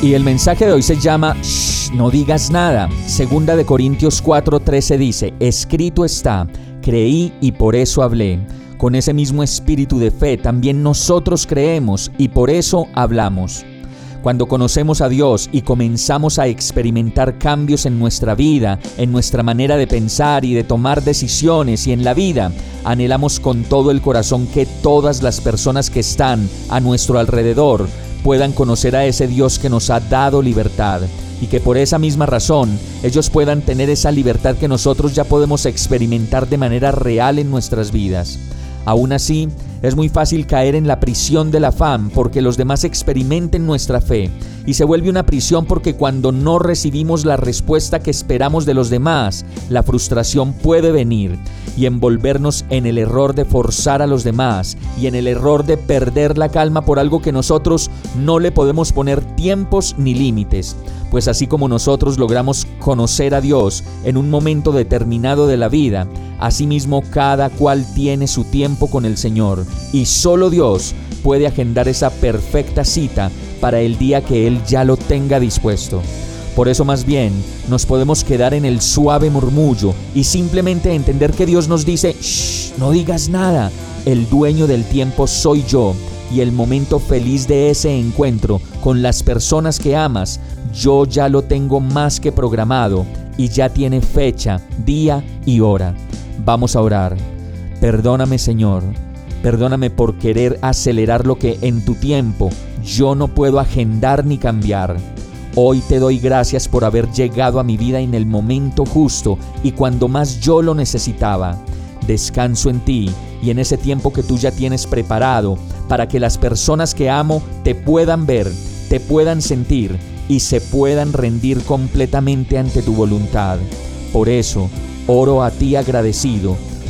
Y el mensaje de hoy se llama Shh, no digas nada. Segunda de Corintios 4:13 dice, escrito está, creí y por eso hablé. Con ese mismo espíritu de fe también nosotros creemos y por eso hablamos. Cuando conocemos a Dios y comenzamos a experimentar cambios en nuestra vida, en nuestra manera de pensar y de tomar decisiones y en la vida, anhelamos con todo el corazón que todas las personas que están a nuestro alrededor puedan conocer a ese Dios que nos ha dado libertad y que por esa misma razón ellos puedan tener esa libertad que nosotros ya podemos experimentar de manera real en nuestras vidas. Aún así, es muy fácil caer en la prisión del afán porque los demás experimenten nuestra fe. Y se vuelve una prisión porque cuando no recibimos la respuesta que esperamos de los demás, la frustración puede venir y envolvernos en el error de forzar a los demás y en el error de perder la calma por algo que nosotros no le podemos poner tiempos ni límites. Pues así como nosotros logramos conocer a Dios en un momento determinado de la vida, asimismo cada cual tiene su tiempo con el Señor, y solo Dios puede agendar esa perfecta cita para el día que Él ya lo tenga dispuesto. Por eso más bien nos podemos quedar en el suave murmullo y simplemente entender que Dios nos dice, Shh, no digas nada, el dueño del tiempo soy yo y el momento feliz de ese encuentro con las personas que amas yo ya lo tengo más que programado y ya tiene fecha, día y hora. Vamos a orar. Perdóname Señor, perdóname por querer acelerar lo que en tu tiempo yo no puedo agendar ni cambiar. Hoy te doy gracias por haber llegado a mi vida en el momento justo y cuando más yo lo necesitaba. Descanso en ti y en ese tiempo que tú ya tienes preparado para que las personas que amo te puedan ver, te puedan sentir y se puedan rendir completamente ante tu voluntad. Por eso, oro a ti agradecido